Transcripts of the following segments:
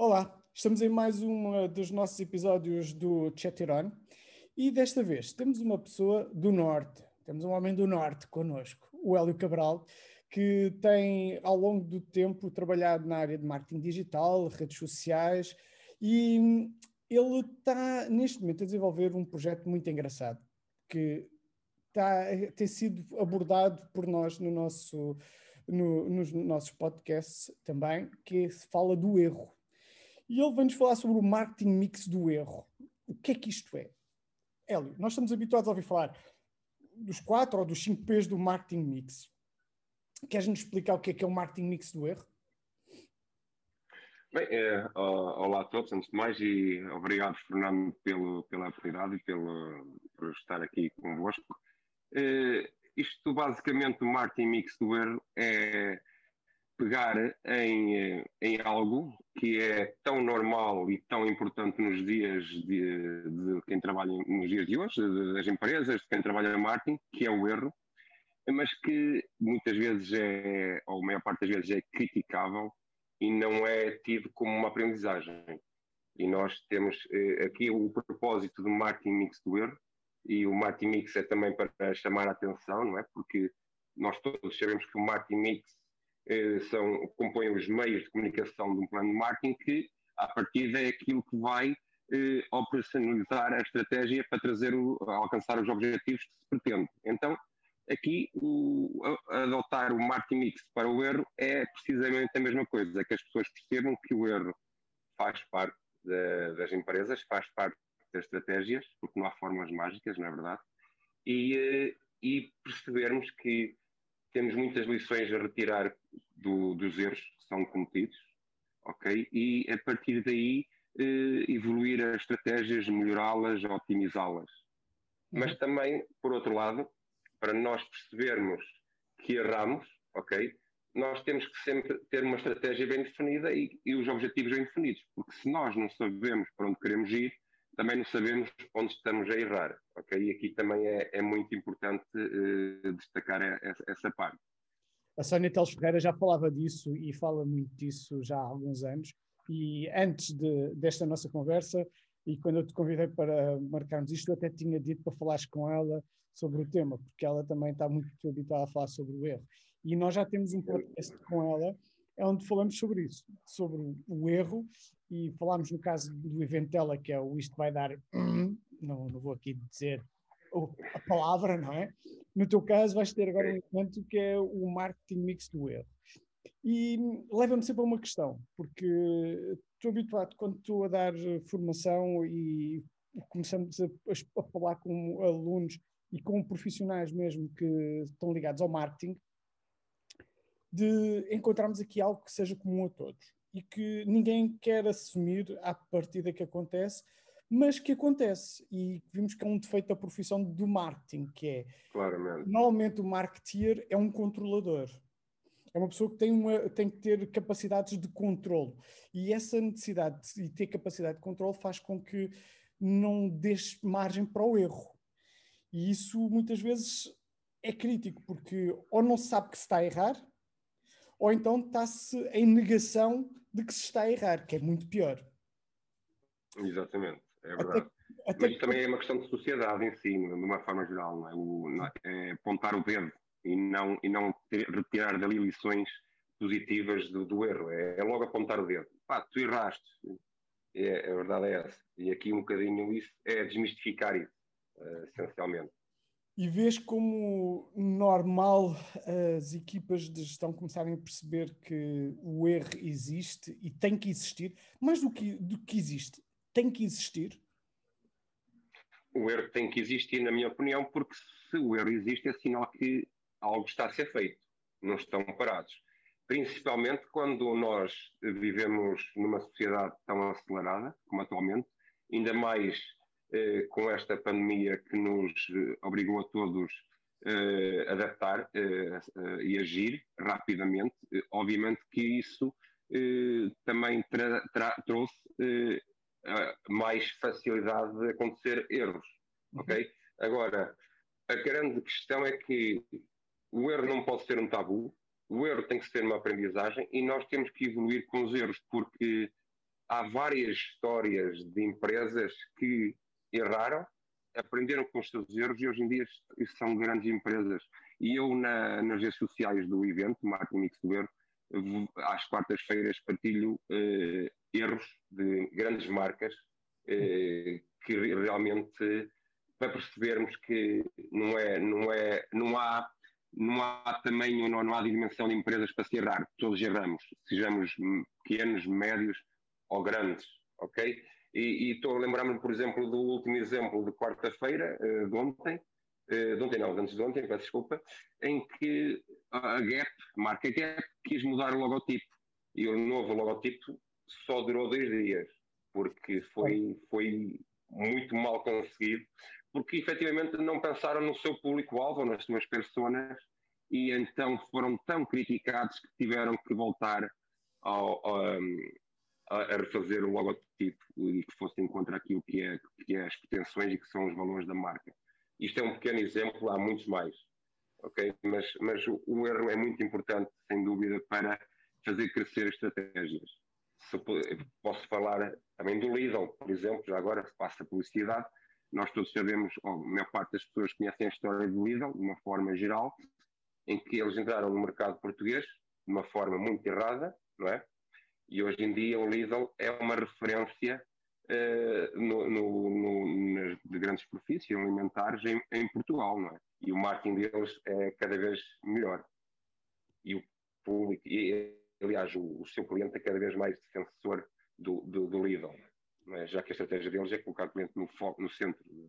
Olá, estamos em mais um dos nossos episódios do Chatiron e desta vez temos uma pessoa do Norte, temos um homem do Norte connosco, o Hélio Cabral, que tem ao longo do tempo trabalhado na área de marketing digital, redes sociais e ele está neste momento a desenvolver um projeto muito engraçado que está, tem sido abordado por nós no nosso, no, nos nossos podcasts também, que se fala do erro e ele vem-nos falar sobre o marketing mix do erro. O que é que isto é? Hélio, nós estamos habituados a ouvir falar dos quatro ou dos cinco P's do marketing mix. Queres-nos explicar o que é que é o marketing mix do erro? Bem, é, olá a todos, antes de mais, e obrigado, Fernando, pelo, pela oportunidade e pelo, por estar aqui convosco. É, isto, basicamente, o marketing mix do erro é pegar em, em algo que é tão normal e tão importante nos dias de, de quem trabalha nos dias de hoje, das empresas, de quem trabalha no marketing, que é o erro, mas que muitas vezes é, ou a maior parte das vezes é criticável e não é tido como uma aprendizagem. E nós temos eh, aqui o propósito do marketing mix do erro, e o marketing mix é também para chamar a atenção, não é? Porque nós todos sabemos que o marketing mix são, compõem os meios de comunicação de um plano de marketing que, à partida, é aquilo que vai eh, operacionalizar a estratégia para trazer o, alcançar os objetivos que se pretende. Então, aqui, o, adotar o marketing mix para o erro é precisamente a mesma coisa, é que as pessoas percebam que o erro faz parte de, das empresas, faz parte das estratégias, porque não há formas mágicas, não é verdade? E, eh, e percebermos que temos muitas lições a retirar do, dos erros que são cometidos, ok? E a partir daí eh, evoluir as estratégias, melhorá-las, otimizá-las. Uhum. Mas também, por outro lado, para nós percebermos que erramos, ok? Nós temos que sempre ter uma estratégia bem definida e, e os objetivos bem definidos, porque se nós não sabemos para onde queremos ir, também não sabemos onde estamos a errar, ok? E aqui também é, é muito importante uh, destacar essa, essa, parte. A Sónia Teles Ferreira já falava disso e fala muito disso já há alguns anos. E antes de, desta nossa conversa, e quando eu te convidei para marcarmos isto, eu até tinha dito para falares com ela sobre o tema, porque ela também está muito habituada a falar sobre o erro. E nós já temos um podcast com ela é onde falamos sobre isso, sobre o erro, e falámos no caso do evento dela, que é o Isto Vai Dar, não, não vou aqui dizer a palavra, não é? No teu caso, vais ter agora um evento que é o marketing mix do erro. E leva-me sempre a uma questão, porque estou habituado, quando estou a dar formação e começamos a, a falar com alunos e com profissionais mesmo que estão ligados ao marketing, de encontrarmos aqui algo que seja comum a todos e que ninguém quer assumir à partida que acontece, mas que acontece e vimos que é um defeito da profissão do marketing, que é Claramente. normalmente o marketeer é um controlador. É uma pessoa que tem, uma, tem que ter capacidades de controle. E essa necessidade de ter capacidade de controle faz com que não deixe margem para o erro. E isso muitas vezes é crítico, porque ou não se sabe que se está a errar, ou então está-se em negação de que se está a errar, que é muito pior. Exatamente, é verdade. Até, até Mas também é uma questão de sociedade em si, de uma forma geral, não é? O, é apontar o dedo e não, e não ter, retirar dali lições positivas do, do erro. É, é, logo apontar o dedo. Pá, tu erraste. É, a verdade é essa. E aqui um bocadinho isso é desmistificar isso, uh, essencialmente e vês como normal as equipas de gestão começarem a perceber que o erro existe e tem que existir, mais do que, do que existe, tem que existir? O erro tem que existir, na minha opinião, porque se o erro existe é sinal que algo está a ser feito, não estão parados. Principalmente quando nós vivemos numa sociedade tão acelerada como atualmente, ainda mais eh, com esta pandemia que nos eh, obrigou a todos eh, adaptar e agir rapidamente. obviamente que isso também tra tra trouxe mais facilidade de acontecer erros, uhum. ok? Agora, a grande questão é que o erro não pode ser um tabu, o erro tem que ser uma aprendizagem e nós temos que evoluir com os erros, porque há várias histórias de empresas que erraram, aprenderam com os seus erros e hoje em dia são grandes empresas. E eu, na, nas redes sociais do evento, Martin Mix do Erro, às quartas-feiras partilho eh, erros de grandes marcas eh, que realmente para percebermos que não é não é não há não há tamanho não, não há dimensão de empresas para se errar todos erramos sejamos pequenos médios ou grandes ok e, estou a lembrar-me por exemplo do último exemplo de quarta-feira eh, de ontem de ontem não, antes de ontem, peço desculpa, em que a Gap, a marca Gap, quis mudar o logotipo. E o novo logotipo só durou dois dias, porque foi, foi muito mal conseguido, porque efetivamente não pensaram no seu público-alvo, nas suas personas, e então foram tão criticados que tiveram que voltar ao, ao, a, a, refazer o logotipo e que fosse encontrar aquilo que é, que é as pretensões e que são os valores da marca. Isto é um pequeno exemplo, há muitos mais. ok? Mas, mas o, o erro é muito importante, sem dúvida, para fazer crescer estratégias. Se, posso falar também do Lidl, por exemplo, já agora passa publicidade, nós todos sabemos, ou a maior parte das pessoas conhecem a história do Lidl, de uma forma geral, em que eles entraram no mercado português de uma forma muito errada, não é? E hoje em dia o Lidl é uma referência uh, no, no, no, nas de grandes superfícies alimentares em, em, Portugal, não é? E o marketing deles é cada vez melhor. E o público, e, aliás, o, o seu cliente é cada vez mais defensor do, do, do Lidl, é? já que a estratégia deles é colocar o cliente no, foco, no centro de,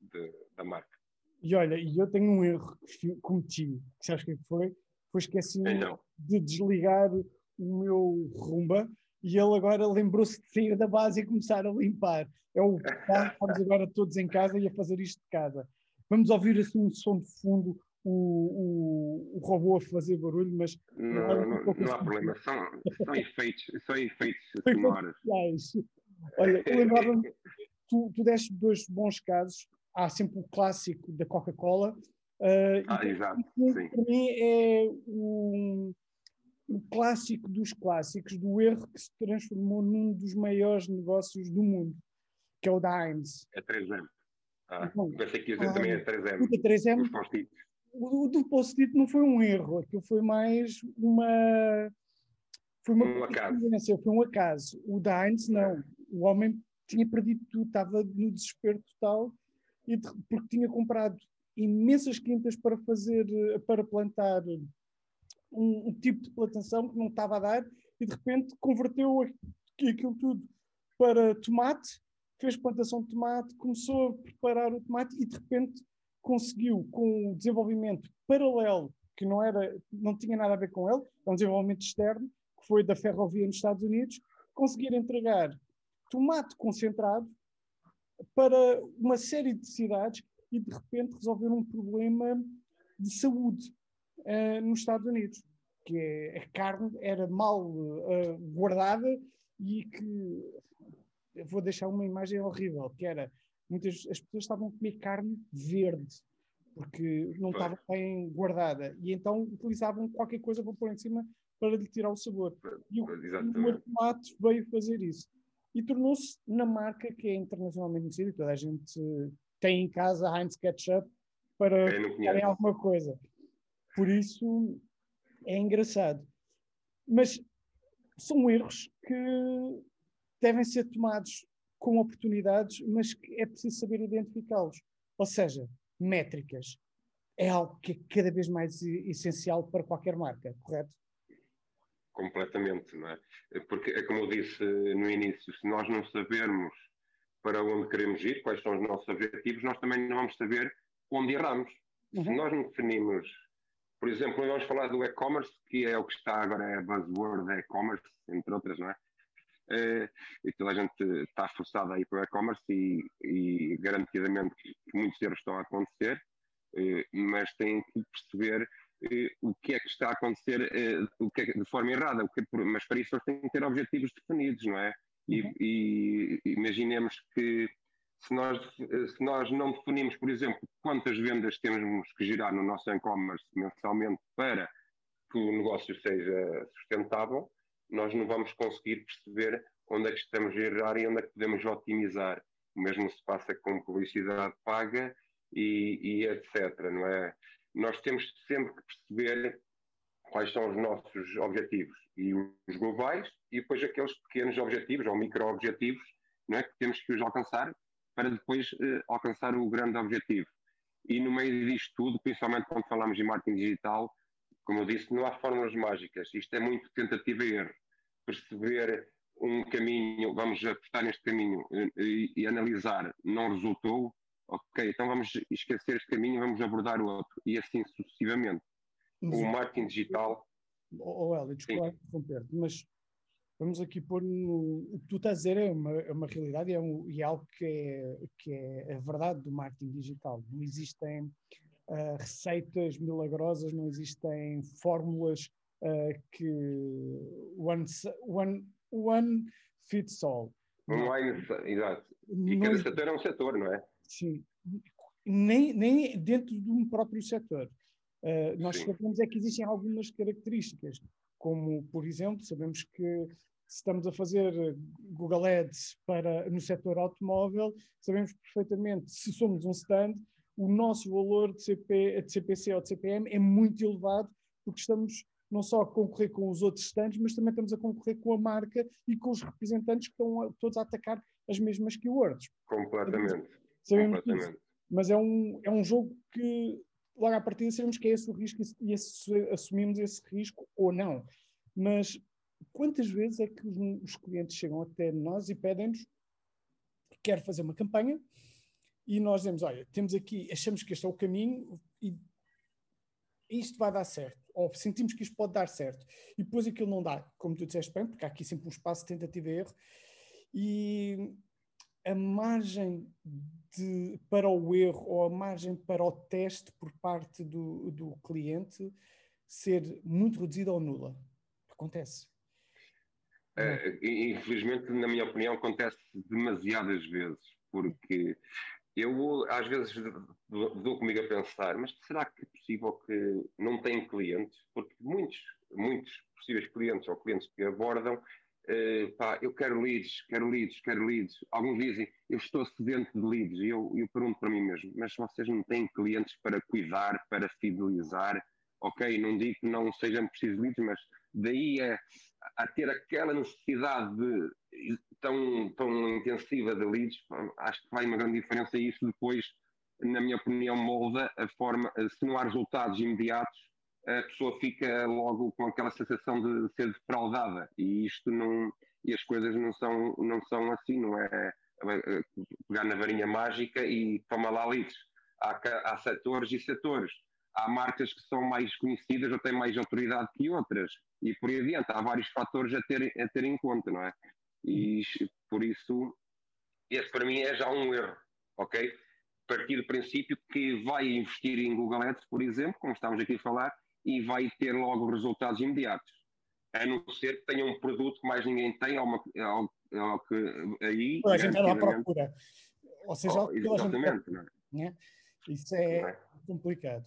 de, da marca. E olha, eu tenho um erro que cometi, que sabes o que foi? Foi esqueci então. de desligar o meu rumba e ele agora lembrou-se de sair da base e começar a limpar. É o estamos agora todos em casa e a fazer isto de casa. Vamos ouvir assim um som de fundo, o, o, o robô a fazer barulho, mas. Não, não, não, não há problema, são, são efeitos, são efeitos sonoros. Olha, eu lembrava-me, tu, tu deste dois bons casos, há sempre o clássico da Coca-Cola. Uh, ah, exato. Para mim é um o clássico dos clássicos do erro que se transformou num dos maiores negócios do mundo, que é o da Heinz. É 3M. Ah, Bom, pensei que ia dizer ah, também é 3M. O 3M o, do post-it não foi um erro, aquilo foi mais uma. Foi uma um acaso. Foi um acaso. O da Heinz, não. O homem tinha perdido tudo, estava no desespero total, e de, porque tinha comprado imensas quintas para fazer, para plantar um, um, tipo de plantação que não estava a dar e de repente converteu aquilo tudo para tomate, fez plantação de tomate, começou a preparar o tomate e de repente conseguiu com o desenvolvimento paralelo que não era não tinha nada a ver com ele, é um desenvolvimento externo que foi da ferrovia nos Estados Unidos, conseguir entregar tomate concentrado para uma série de cidades e de repente resolver um problema de saúde uh, nos Estados Unidos, que é, a carne era mal uh, guardada e que eu vou deixar uma imagem horrível, que era muitas as pessoas estavam a comer carne verde porque não estava bem guardada e então utilizavam qualquer coisa para pôr em cima para lhe tirar o sabor. E o, o tomate veio fazer isso e tornou-se na marca que é internacionalmente conhecida. Toda a gente tem em casa Heinz Ketchup para em alguma coisa. Por isso é engraçado. Mas são erros que devem ser tomados com oportunidades, mas é preciso saber identificá-los. Ou seja, métricas. É algo que é cada vez mais essencial para qualquer marca, correto? Completamente, não é? Porque, é como eu disse no início, se nós não sabermos para onde queremos ir, quais são os nossos objetivos, nós também não vamos saber onde erramos. Uhum. Se nós não definimos por exemplo, vamos falar do e-commerce, que é o que está agora, é a buzzword e-commerce, entre outras, não é? Uh, toda a gente está forçada a ir para o e-commerce e, e, garantidamente muitos erros estão a acontecer, uh, mas têm que perceber uh, o que é que está a acontecer o que é, de forma errada, que, mas para isso eles têm que ter objetivos definidos, não é? E, uhum. e imaginemos que se nós, se nós não definimos, por exemplo, quantas vendas temos que girar no nosso e-commerce mensalmente para que o negócio seja sustentável, nós não vamos conseguir perceber onde é que estamos a errar e onde é que podemos otimizar. O mesmo se passa com publicidade paga e, e etc. Não é? Nós temos sempre que perceber quais são os nossos objetivos e os globais e depois aqueles pequenos objetivos ou micro-objetivos é, que temos que os alcançar para depois eh, alcançar o grande objetivo. E no meio disto tudo, principalmente quando falamos em marketing digital, como eu disse, não há fórmulas mágicas. Isto é muito tentativa e erro. Perceber um caminho, vamos apostar neste caminho e, e, analisar, não resultou, ok, então vamos esquecer este caminho, vamos abordar o outro, e assim sucessivamente. Mas, o marketing digital. Oh, oh Hélio, desculpa interromper-te, mas vamos aqui pôr no. O que tu estás a dizer é uma, é uma realidade e é, um, e é algo que é, que é a verdade do marketing digital. Não existem uh, receitas milagrosas, não existem fórmulas uh, que one, one, one fits all. Online, exato. E cada setor é um setor, não é? Sim. Nem, nem dentro de um próprio setor. Uh, nós Sim. sabemos é que existem algumas características, como, por exemplo, sabemos que se estamos a fazer Google Ads para, no setor automóvel, sabemos perfeitamente, se somos um stand, o nosso valor de, CP, de CPC ou de CPM é muito elevado, porque estamos não só a concorrer com os outros stands, mas também estamos a concorrer com a marca e com os representantes que estão a, todos a atacar as mesmas keywords. Completamente. Sabemos Completamente. Mas é um, é um jogo que logo à partida sabemos que é esse o risco e assumimos esse risco ou não. Mas quantas vezes é que os, os clientes chegam até nós e pedem-nos quer fazer uma campanha e nós dizemos, olha, temos aqui, achamos que este é o caminho e isto vai dar certo, ou sentimos que isto pode dar certo, e depois aquilo não dá, como tu disseste bem, porque há aqui sempre um espaço de tentativa e erro, e a margem de, para o erro ou a margem para o teste por parte do, do cliente ser muito reduzida ou nula. Acontece. É, infelizmente, na minha opinião, acontece demasiadas vezes, porque eu às vezes dou comigo a pensar, mas será que é possível que não tenham clientes? Porque muitos, muitos possíveis clientes ou clientes que abordam Uh, pá, eu quero leads, quero leads, quero leads. Alguns dizem, eu estou sedento de leads. E eu, eu pergunto para mim mesmo, mas vocês não têm clientes para cuidar, para fidelizar? Ok, não digo que não sejam precisos leads, mas daí a, a ter aquela necessidade de, tão, tão intensiva de leads, acho que vai uma grande diferença e isso depois, na minha opinião, molda a forma, se não há resultados imediatos, a pessoa fica logo com aquela sensação de ser defraudada. E isto não e as coisas não são não são assim não é, pegar na varinha mágica e toma lá leads. Há, há setores e setores. Há marcas que são mais conhecidas ou têm mais autoridade que outras e por aí adiante há vários fatores a ter a ter em conta não é e por isso esse para mim é já um erro ok partir do princípio que vai investir em Google Ads por exemplo como estamos aqui a falar e vai ter logo resultados imediatos. A não ser que tenha um produto que mais ninguém tem, ou, uma, ou, ou que aí. A gente anda à procura. Ou seja, oh, exatamente, gente... não é? Isso é, é, complicado.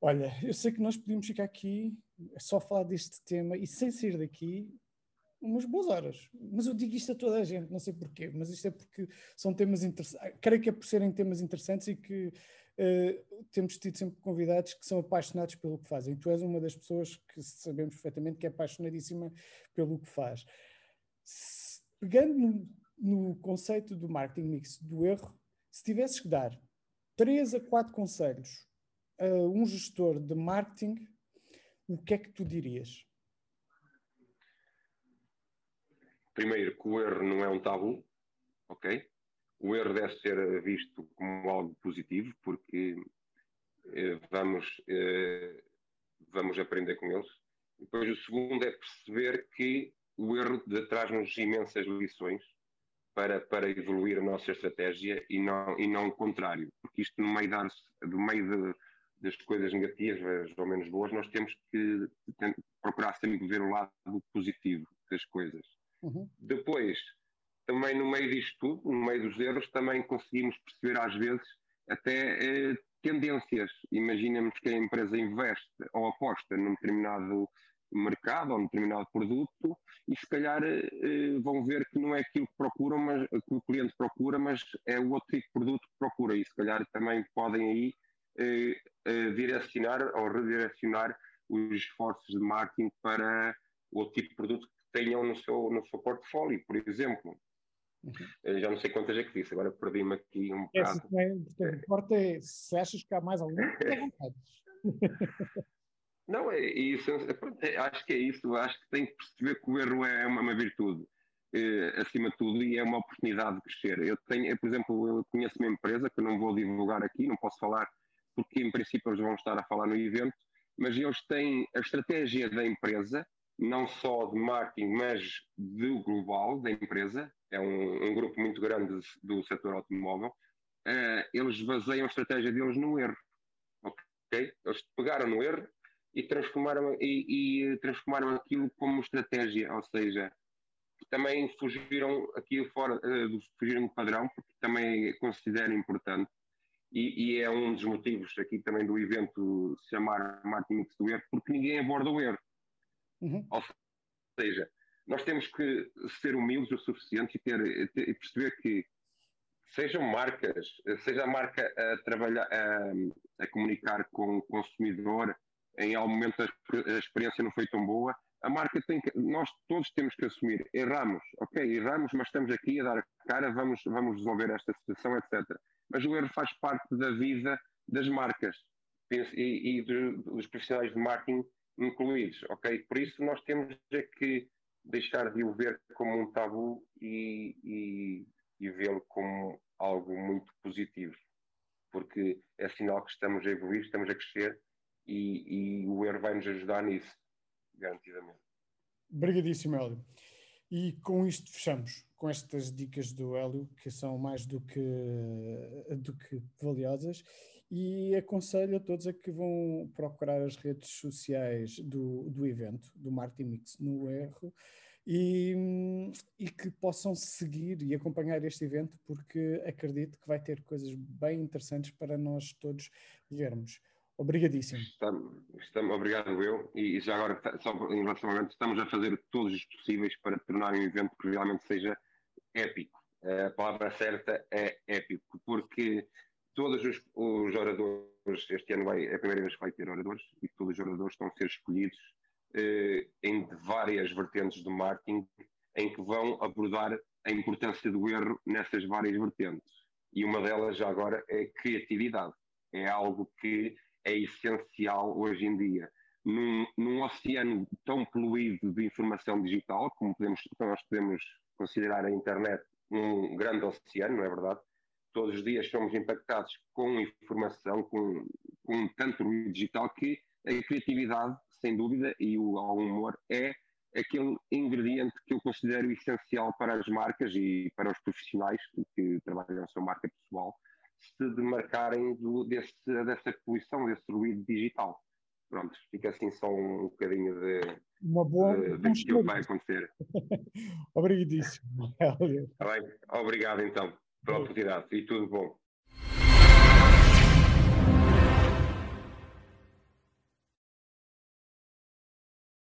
Olha, eu sei que nós podíamos ficar aqui só falar deste tema e sem sair daqui umas boas horas. Mas eu digo isto a toda a gente, não sei porquê, mas isto é porque são temas interessantes. Creio que é por serem temas interessantes e que uh, temos tido sempre convidados que são apaixonados pelo que fazem. Tu és uma das pessoas que sabemos perfeitamente que é apaixonadíssima pelo que faz. Se, pegando no, no, conceito do marketing mix, do erro, se tivesses que dar três a quatro conselhos a um gestor de marketing, o que é que tu dirias? Primeiro, que o erro não é um tabu, ok? O erro deve ser visto como algo positivo, porque eh, vamos, eh, vamos aprender com eles. Depois, o segundo é perceber que o erro traz-nos imensas lições para, para evoluir a nossa estratégia e não, e não o contrário, porque isto no meio, no meio de, das coisas negativas ou menos boas, nós temos que procurar sempre ver o lado positivo das coisas. Uhum. Depois, também no meio disto tudo, no meio dos erros, também conseguimos perceber às vezes até eh, tendências. Imaginemos que a empresa investe ou aposta num determinado mercado ou um determinado produto e se calhar eh, vão ver que não é aquilo que procuram, mas que o cliente procura, mas é o outro tipo de produto que procura e se calhar também podem aí eh, eh, direcionar ou redirecionar os esforços de marketing para o outro tipo de produto que tenham no seu, no seu portfólio, por exemplo. Uhum. Já não sei quantas é que disse, agora perdi-me aqui um é, bocado. É, importa é se achas que há mais algum, é. Não, é isso. É, acho que é isso. Acho que tem que perceber que o erro é uma, uma virtude, eh, acima de tudo, e é uma oportunidade de crescer. Eu tenho, eu, por exemplo, eu conheço uma empresa que eu não vou divulgar aqui, não posso falar, porque em princípio eles vão estar a falar no evento, mas eles têm a estratégia da empresa, não só de marketing, mas do global da empresa, é um, um grupo muito grande do setor automóvel, uh, eles baseiam a estratégia deles no erro. Okay? Eles pegaram no erro e transformaram, e, e transformaram aquilo como estratégia, ou seja, também fugiram aqui fora, uh, fugiram do padrão, porque também considero importante, e, e, é um dos motivos aqui também do evento se chamar Marketing Mix do Erro, porque ninguém aborda o erro. Uhum. Ou seja, nós temos que ser humildes o suficiente e, ter, ter, perceber que sejam marcas, seja a marca a trabalhar, a, a comunicar com o consumidor, em algum momento a, a, experiência não foi tão boa, a marca tem que, nós todos temos que assumir, erramos, ok, erramos, mas estamos aqui a dar a cara, vamos, vamos resolver esta situação, etc. Mas o erro faz parte da vida das marcas e, e dos profissionais de marketing incluídos, ok? Por isso nós temos é que deixar de o ver como um tabu e, e, e vê-lo como algo muito positivo, porque é sinal que estamos a evoluir, estamos a crescer e, e o ER vai nos ajudar nisso, garantidamente. Obrigadíssimo, Hélio. E com isto fechamos, com estas dicas do Hélio, que são mais do que, do que valiosas, e aconselho a todos a que vão procurar as redes sociais do, do evento, do Martin Mix no erro, e, e, que possam seguir e acompanhar este evento, porque acredito que vai ter coisas bem interessantes para nós todos vermos. Obrigadíssimo. Estamos, estamos, obrigado eu. E já agora, só em relação ao evento, estamos a fazer todos os possíveis para tornar um evento que realmente seja épico. A palavra certa é épico, porque todos os, os oradores, este ano vai, é a primeira vez que vai ter oradores, e todos os oradores estão a ser escolhidos eh, em várias vertentes do marketing, em que vão abordar a importância do erro nessas várias vertentes. E uma delas, já agora, é criatividade. É algo que é essencial hoje em dia. Num, num, oceano tão poluído de informação digital, como podemos, nós podemos considerar a internet um grande oceano, não é verdade? Todos os dias somos impactados com informação, com, com tanto digital, que a criatividade, sem dúvida, e o, o humor é aquele ingrediente que eu considero essencial para as marcas e para os profissionais que trabalham na sua marca pessoal, se demarcarem do, desse, dessa poluição, desse ruído digital. Pronto, fica assim só um, um bocadinho de, uma boa de, de que vai acontecer. Obrigadíssimo. Tá bem? Obrigado então pela oportunidade e tudo bom.